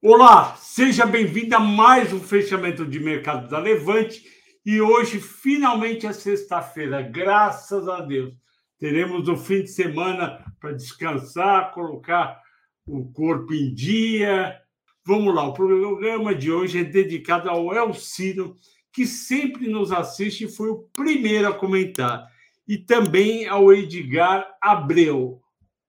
Olá, seja bem-vindo a mais um fechamento de mercado da Levante. E hoje, finalmente, é sexta-feira, graças a Deus. Teremos o fim de semana para descansar, colocar o corpo em dia. Vamos lá, o programa de hoje é dedicado ao Elcino, que sempre nos assiste e foi o primeiro a comentar, e também ao Edgar Abreu.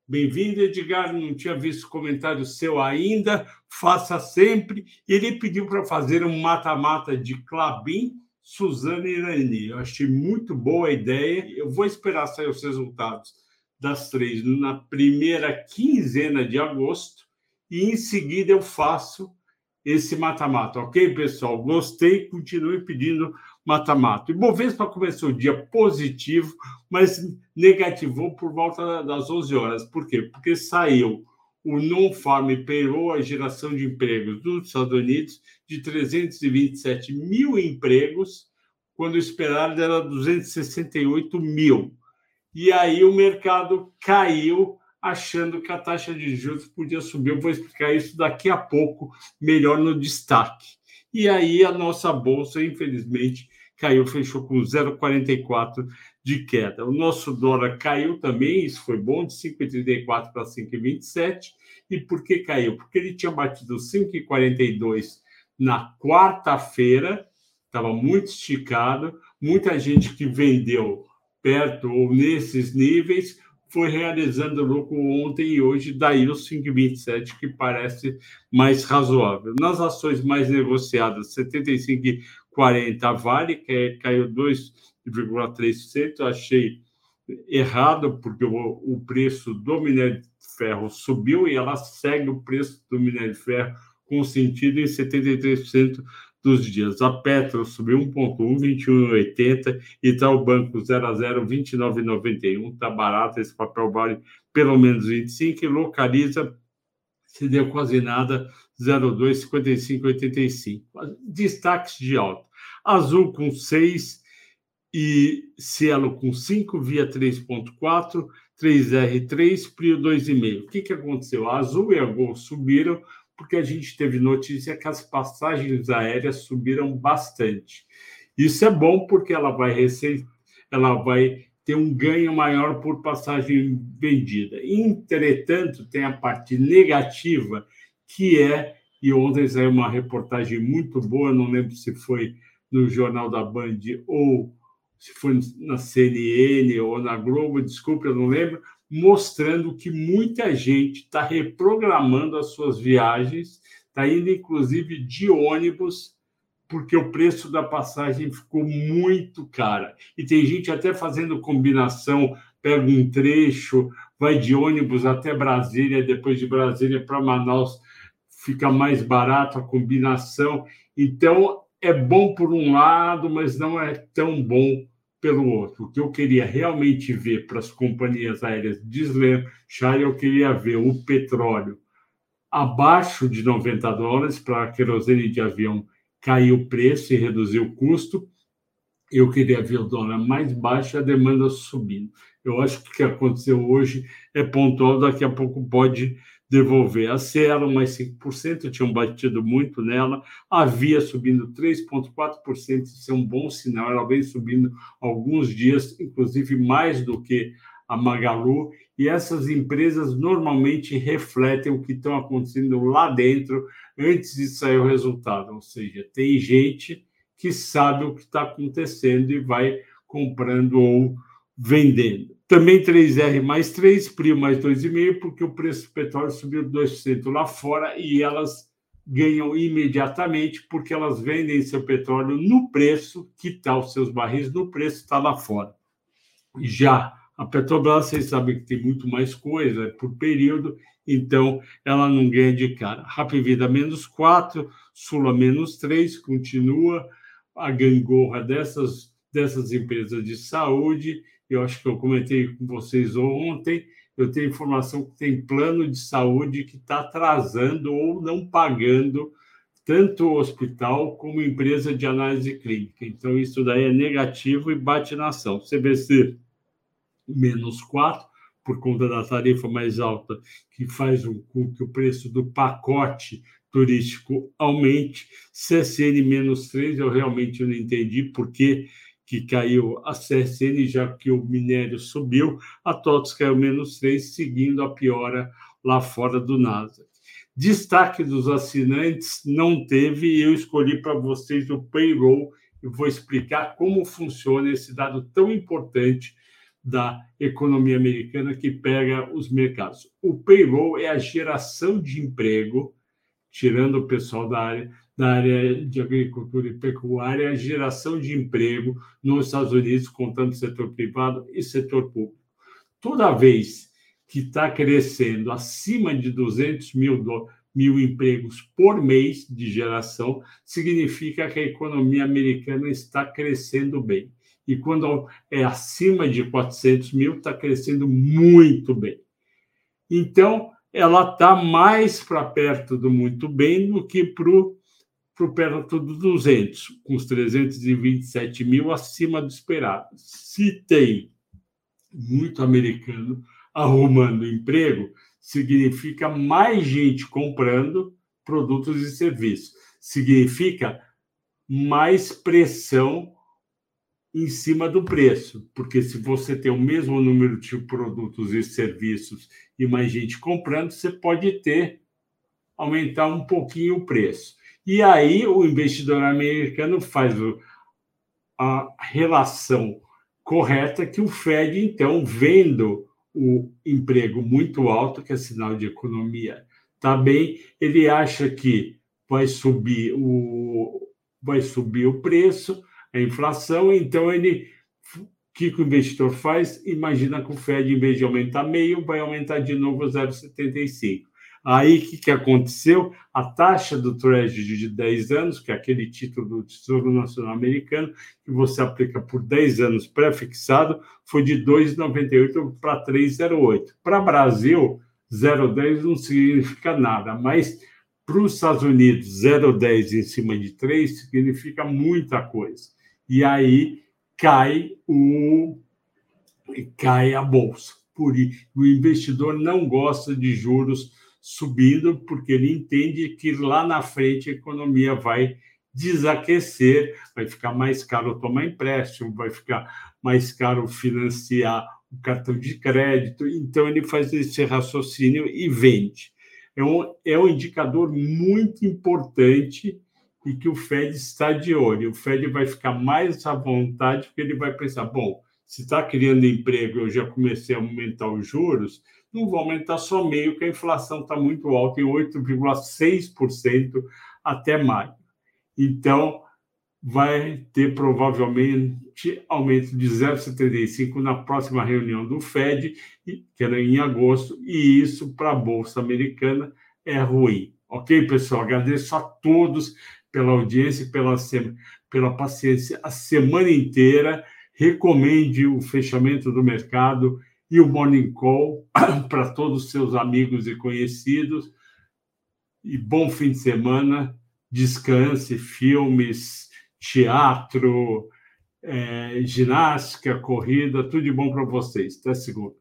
Bem-vindo, Edgar. Não tinha visto comentário seu ainda. Faça sempre. Ele pediu para fazer um mata-mata de Clabin, Suzana e Irani. Eu achei muito boa a ideia. Eu vou esperar sair os resultados das três na primeira quinzena de agosto e em seguida eu faço esse mata-mata, ok, pessoal? Gostei, continue pedindo mata-mata. E Bovespa começou o dia positivo, mas negativou por volta das 11 horas. Por quê? Porque saiu o non-farm payroll, a geração de empregos dos Estados Unidos, de 327 mil empregos, quando o esperado era 268 mil. E aí o mercado caiu achando que a taxa de juros podia subir. Eu vou explicar isso daqui a pouco, melhor no destaque. E aí a nossa bolsa, infelizmente, caiu, fechou com 0,44 de queda. O nosso dólar caiu também, isso foi bom, de 5,34 para 5,27. E por que caiu? Porque ele tinha batido 5,42 na quarta-feira, estava muito esticado, muita gente que vendeu perto ou nesses níveis foi realizando lucro ontem e hoje, daí os 5,27, que parece mais razoável. Nas ações mais negociadas, 75,40 Vale, que é, caiu 2,3%, achei errado, porque o, o preço do minério de ferro subiu e ela segue o preço do minério de ferro com sentido em 73% dos dias. A Petro subiu 1,1, 21,80 e está o banco 0 a 0, 29,91. Está barato, esse papel vale pelo menos 25 e localiza, se deu quase nada, 0,2, 55,85. Destaques de alta. Azul com 6 e Cielo com 5, Via 3,4, 3R3, Prio 2,5. O que, que aconteceu? A Azul e a Gol subiram porque a gente teve notícia que as passagens aéreas subiram bastante. Isso é bom porque ela vai receber, ela vai ter um ganho maior por passagem vendida. Entretanto, tem a parte negativa, que é, e ontem saiu uma reportagem muito boa, não lembro se foi no Jornal da Band ou se foi na CNN ou na Globo, desculpe, eu não lembro, mostrando que muita gente está reprogramando as suas viagens, está indo inclusive de ônibus, porque o preço da passagem ficou muito cara. E tem gente até fazendo combinação, pega um trecho, vai de ônibus até Brasília, depois de Brasília para Manaus, fica mais barato a combinação. Então, é bom por um lado, mas não é tão bom pelo outro. O que eu queria realmente ver para as companhias aéreas deslanchar, eu queria ver o petróleo abaixo de 90 dólares para a querosene de avião cair o preço e reduzir o custo. Eu queria ver o dólar mais baixo e a demanda subindo. Eu acho que o que aconteceu hoje é pontual, daqui a pouco pode devolver. A Cielo, mais 5%, tinham batido muito nela. A Via subindo 3,4%, isso é um bom sinal. Ela vem subindo alguns dias, inclusive mais do que a Magalu. E essas empresas normalmente refletem o que estão acontecendo lá dentro antes de sair o resultado. Ou seja, tem gente que sabe o que está acontecendo e vai comprando ou vendendo. Também 3R mais 3, PRIO mais 2,5, porque o preço do petróleo subiu 2% lá fora e elas ganham imediatamente porque elas vendem seu petróleo no preço que está os seus barris, no preço está lá fora. Já a Petrobras, vocês sabem que tem muito mais coisa por período, então ela não ganha de cara. Rapvida menos 4, Sula menos 3, continua a gangorra dessas, dessas empresas de saúde eu acho que eu comentei com vocês ontem, eu tenho informação que tem plano de saúde que está atrasando ou não pagando tanto o hospital como empresa de análise clínica. Então, isso daí é negativo e bate na ação. CBC, menos 4, por conta da tarifa mais alta, que faz com que o preço do pacote turístico aumente. CSN menos 3, eu realmente não entendi por que, que caiu a CSN, já que o minério subiu, a TOTS caiu menos 3, seguindo a piora lá fora do NASA. Destaque dos assinantes não teve, eu escolhi para vocês o payroll e vou explicar como funciona esse dado tão importante da economia americana que pega os mercados. O payroll é a geração de emprego, tirando o pessoal da área, da área de agricultura e pecuária, é a geração de emprego nos Estados Unidos, contando setor privado e setor público. Toda vez que está crescendo acima de 200 mil, do, mil empregos por mês de geração, significa que a economia americana está crescendo bem e quando é acima de 400 mil, está crescendo muito bem. Então, ela está mais para perto do muito bem do que para o perto do 200, com os 327 mil acima do esperado. Se tem muito americano arrumando emprego, significa mais gente comprando produtos e serviços. Significa mais pressão em cima do preço, porque se você tem o mesmo número de produtos e serviços e mais gente comprando, você pode ter aumentar um pouquinho o preço. E aí o investidor americano faz a relação correta que o Fed, então, vendo o emprego muito alto, que é sinal de economia, está bem, ele acha que vai subir o vai subir o preço, a inflação, então ele o que, o investidor faz? Imagina que o Fed, em vez de aumentar meio, vai aumentar de novo 0,75. Aí, o que, que aconteceu? A taxa do Treasury de 10 anos, que é aquele título do Tesouro Nacional Americano, que você aplica por 10 anos pré-fixado, foi de 2,98 para 3,08. Para Brasil, 0,10 não significa nada, mas para os Estados Unidos, 0,10 em cima de 3 significa muita coisa e aí cai o cai a bolsa. Por o investidor não gosta de juros subindo, porque ele entende que lá na frente a economia vai desaquecer, vai ficar mais caro tomar empréstimo, vai ficar mais caro financiar o cartão de crédito. Então, ele faz esse raciocínio e vende. É um, é um indicador muito importante e que o Fed está de olho. O Fed vai ficar mais à vontade, porque ele vai pensar: bom, se está criando emprego, eu já comecei a aumentar os juros, não vou aumentar só meio, que a inflação está muito alta, em 8,6% até maio. Então, vai ter provavelmente aumento de 0,75 na próxima reunião do Fed, que era em agosto, e isso para a Bolsa Americana é ruim. Ok, pessoal? Agradeço a todos pela audiência pela, pela paciência a semana inteira. Recomende o fechamento do mercado e o Morning Call para todos os seus amigos e conhecidos. E bom fim de semana. Descanse, filmes, teatro, é, ginástica, corrida, tudo de bom para vocês. Até segunda.